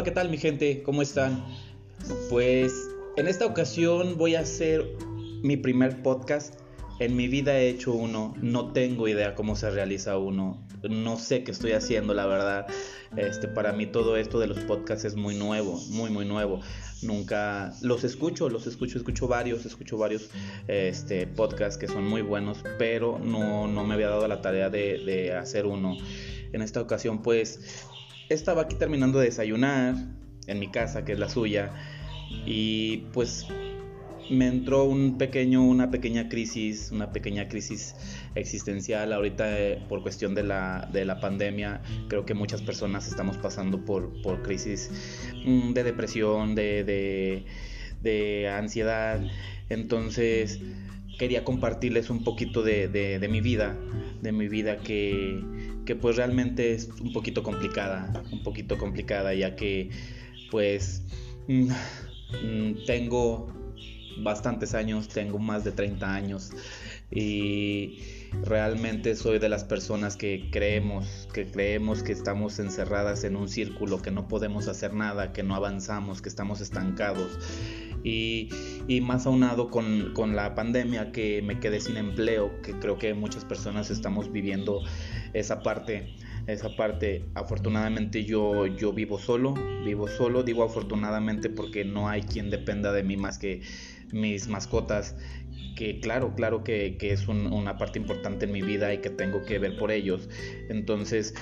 Hola, ¿qué tal mi gente? ¿Cómo están? Pues en esta ocasión voy a hacer mi primer podcast. En mi vida he hecho uno, no tengo idea cómo se realiza uno, no sé qué estoy haciendo, la verdad. Este, para mí todo esto de los podcasts es muy nuevo, muy muy nuevo. Nunca los escucho, los escucho, escucho varios, escucho varios este, podcasts que son muy buenos, pero no, no me había dado la tarea de, de hacer uno. En esta ocasión, pues estaba aquí terminando de desayunar en mi casa, que es la suya, y pues me entró un pequeño, una pequeña crisis, una pequeña crisis existencial ahorita eh, por cuestión de la, de la pandemia. Creo que muchas personas estamos pasando por, por crisis mm, de depresión, de, de, de ansiedad. Entonces quería compartirles un poquito de, mi vida, de mi vida que, que, pues realmente es un poquito complicada, un poquito complicada ya que pues mm, mm, tengo bastantes años, tengo más de 30 años y realmente soy de las personas que creemos, que creemos que estamos encerradas en un círculo, que no podemos hacer nada, que no avanzamos, que estamos estancados y, más aunado con, con, la pandemia que me quedé sin empleo, que creo que muchas personas estamos viviendo esa parte. Esa parte, afortunadamente yo, yo vivo solo, vivo solo, digo afortunadamente porque no hay quien dependa de mí más que mis mascotas, que claro, claro que, que es una parte importante en mi vida y que tengo que ver por ellos. Entonces,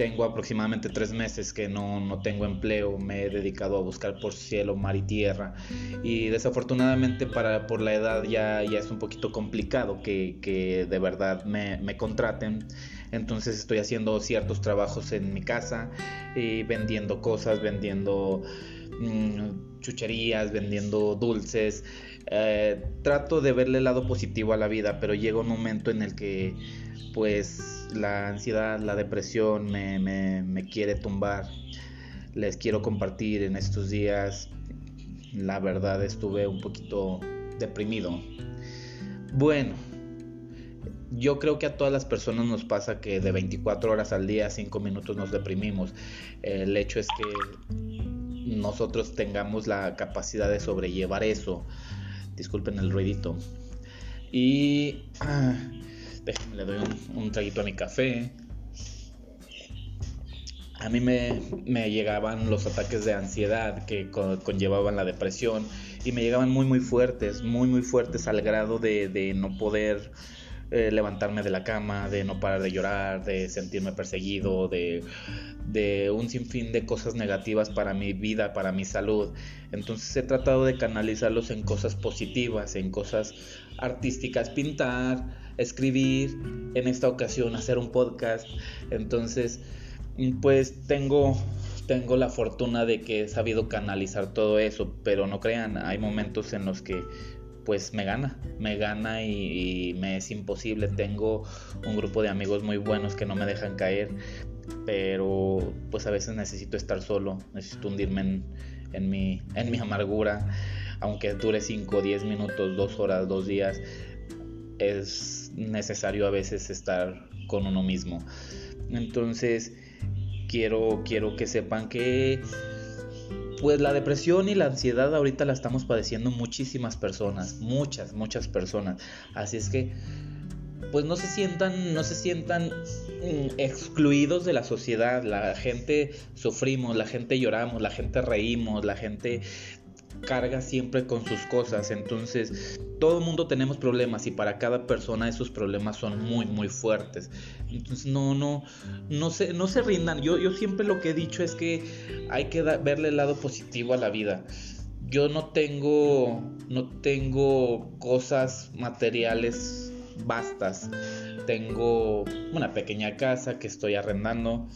tengo aproximadamente tres meses que no, no, tengo empleo, me he dedicado a buscar por cielo, mar y tierra y desafortunadamente para, por la edad ya, ya es un poquito complicado que, que de verdad me, me, contraten. Entonces estoy haciendo ciertos trabajos en mi casa y vendiendo cosas, vendiendo mmm, chucherías, vendiendo dulces. Eh, trato de verle el lado positivo a la vida, pero llega un momento en el que pues la ansiedad, la depresión me, me, quiere tumbar. Les quiero compartir en estos días, la verdad estuve un poquito deprimido. Bueno, yo creo que a todas las personas nos pasa que de 24 horas al día, 5 minutos nos deprimimos. El hecho es que nosotros tengamos la capacidad de sobrellevar eso. Disculpen el ruidito. Y le doy un, traguito a mi café. A mí me, llegaban los ataques de ansiedad que conllevaban la depresión y me llegaban muy muy fuertes, muy muy fuertes al grado de, no poder eh, levantarme de la cama, de no parar de llorar, de sentirme perseguido, de, de un sinfín de cosas negativas para mi vida, para mi salud. Entonces he tratado de canalizarlos en cosas positivas, en cosas artísticas, pintar, escribir, en esta ocasión hacer un podcast. Entonces, pues tengo tengo la fortuna de que he sabido canalizar todo eso, pero no crean, hay momentos en los que pues me gana, me gana y, me es imposible. Tengo un grupo de amigos muy buenos que no me dejan caer, pero pues a veces necesito estar solo, necesito hundirme en, mi, en mi amargura, aunque dure 5, 10 minutos, 2 horas, 2 días es necesario a veces estar con uno mismo. Entonces, quiero, quiero que sepan que pues la depresión y la ansiedad ahorita la estamos padeciendo muchísimas personas, muchas, muchas personas. Así es que pues no se sientan, no se sientan mm, excluidos de la sociedad. La gente sufrimos, la gente lloramos, la gente reímos, la gente carga siempre con sus cosas. Entonces, todo mundo tenemos problemas y para cada persona esos problemas son muy, muy fuertes. Entonces, no, no, no se, no se rindan. Yo, yo siempre lo que he dicho es que hay que verle el lado positivo a la vida. Yo no tengo, no tengo cosas materiales bastas. Tengo una pequeña casa que estoy arrendando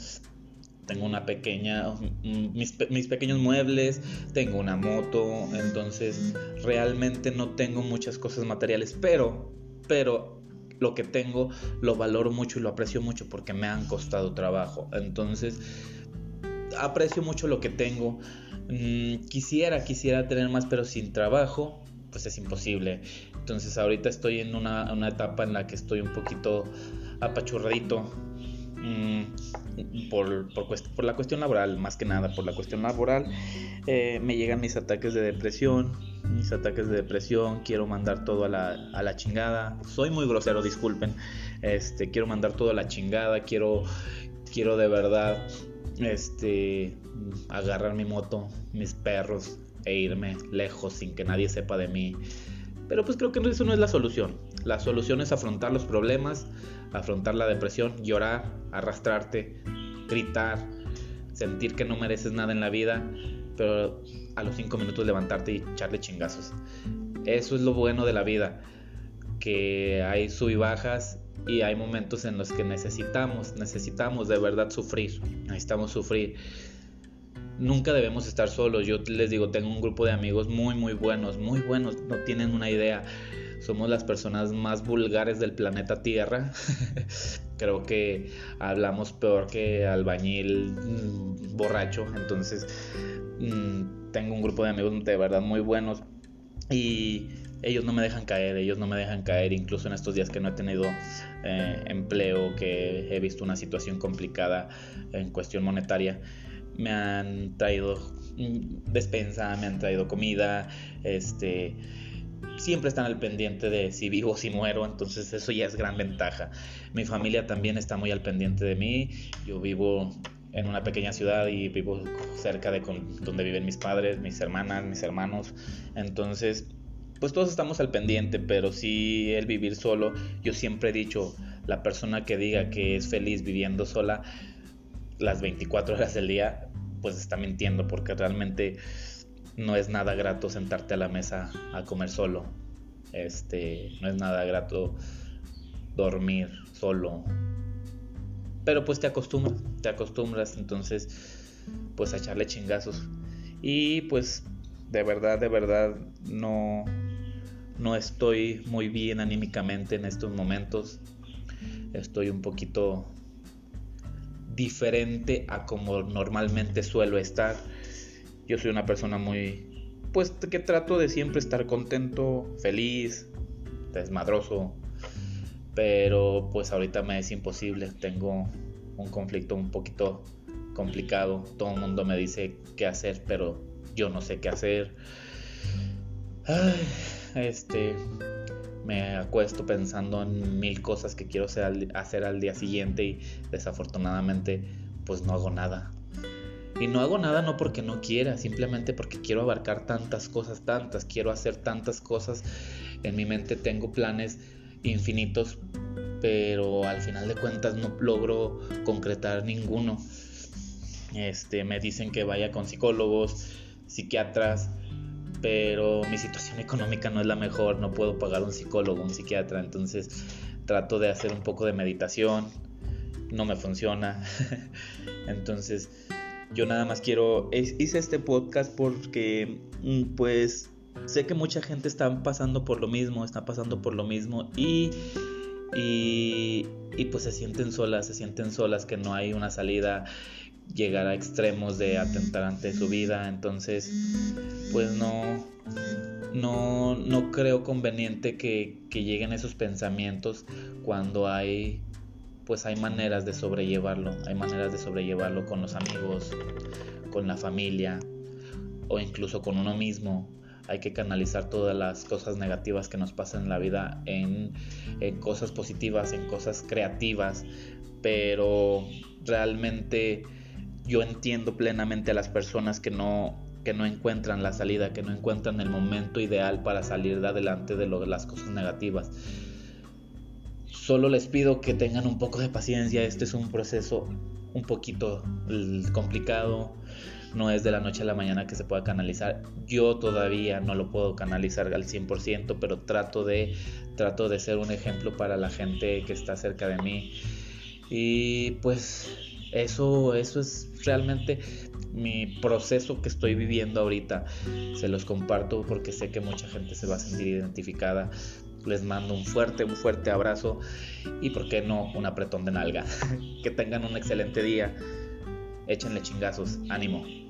tengo una pequeña, mm, mis, mis, pequeños muebles, tengo una moto, entonces realmente no tengo muchas cosas materiales, pero, pero lo que tengo lo valoro mucho y lo aprecio mucho porque me han costado trabajo, entonces aprecio mucho lo que tengo, mm, quisiera, quisiera tener más, pero sin trabajo, pues es imposible, entonces ahorita estoy en una, una etapa en la que estoy un poquito apachurradito mm, por, por, la cuestión laboral, más que nada, por la cuestión laboral, eh, me llegan mis ataques de depresión, mis ataques de depresión, quiero mandar todo a la, a la chingada, soy muy grosero, disculpen, este, quiero mandar todo a la chingada, quiero, quiero de verdad, este, agarrar mi moto, mis perros e irme lejos sin que nadie sepa de mí. Pero pues creo que eso no es la solución. La solución es afrontar los problemas, afrontar la depresión, llorar, arrastrarte, gritar, sentir que no mereces nada en la vida, pero a los cinco minutos levantarte y echarle chingazos. Eso es lo bueno de la vida, que hay sub y bajas y hay momentos en los que necesitamos, necesitamos de verdad sufrir, necesitamos sufrir. Nunca debemos estar solos. Yo les digo, tengo un grupo de amigos muy, muy buenos, muy buenos, no tienen una idea somos las personas más vulgares del planeta Tierra. Creo que hablamos peor que albañil mm, borracho. Entonces, mm, tengo un grupo de amigos de verdad muy buenos. Y ellos no me dejan caer, ellos no me dejan caer, incluso en estos días que no he tenido eh, empleo, que he visto una situación complicada en cuestión monetaria, me han traído despensa, me han traído comida, este siempre están al pendiente de si vivo o si muero, entonces eso ya es gran ventaja. Mi familia también está muy al pendiente de mí, yo vivo en una pequeña ciudad y vivo cerca de donde viven mis padres, mis hermanas, mis hermanos, entonces pues todos estamos al pendiente, pero si el vivir solo, yo siempre he dicho, la persona que diga que es feliz viviendo sola las 24 horas del día, pues está mintiendo porque realmente no es nada grato sentarte a la mesa a comer solo. Este, no es nada grato dormir solo. Pero pues te acostumbras, te acostumbras entonces pues a echarle chingazos. Y pues de verdad, de verdad no no estoy muy bien anímicamente en estos momentos. Estoy un poquito diferente a como normalmente suelo estar. Yo soy una persona muy, pues que trato de siempre estar contento, feliz, desmadroso, pero pues ahorita me es imposible, tengo un conflicto un poquito complicado, todo el mundo me dice qué hacer, pero yo no sé qué hacer. este, me acuesto pensando en mil cosas que quiero hacer al día siguiente y desafortunadamente pues no hago nada. Y no hago nada no porque no quiera, simplemente porque quiero abarcar tantas cosas, tantas, quiero hacer tantas cosas. En mi mente tengo planes infinitos, pero al final de cuentas no logro concretar ninguno. Este, me dicen que vaya con psicólogos, psiquiatras, pero mi situación económica no es la mejor, no puedo pagar un psicólogo, un psiquiatra, entonces trato de hacer un poco de meditación, no me funciona. entonces, yo nada más quiero, hice este podcast porque mm, pues sé que mucha gente está pasando por lo mismo, está pasando por lo mismo y, y, y pues se sienten solas, se sienten solas que no hay una salida, llegar a extremos de atentar ante su vida, entonces pues no, no, no creo conveniente que, que lleguen esos pensamientos cuando hay pues hay maneras de sobrellevarlo, hay maneras de sobrellevarlo con los amigos, con la familia o incluso con uno mismo. Hay que canalizar todas las cosas negativas que nos pasan en la vida en, cosas positivas, en cosas creativas, pero realmente yo entiendo plenamente a las personas que no que no encuentran la salida, que no encuentran el momento ideal para salir de adelante de, las cosas negativas. Solo les pido que tengan un poco de paciencia. Este es un proceso un poquito complicado. No es de la noche a la mañana que se pueda canalizar. Yo todavía no lo puedo canalizar al 100%, pero trato de, trato de ser un ejemplo para la gente que está cerca de mí. Y pues eso, eso es realmente mi proceso que estoy viviendo ahorita. Se los comparto porque sé que mucha gente se va a sentir identificada les mando un fuerte, un fuerte abrazo y, ¿por qué no, un apretón de nalga? que tengan un excelente día. Échenle chingazos. Ánimo.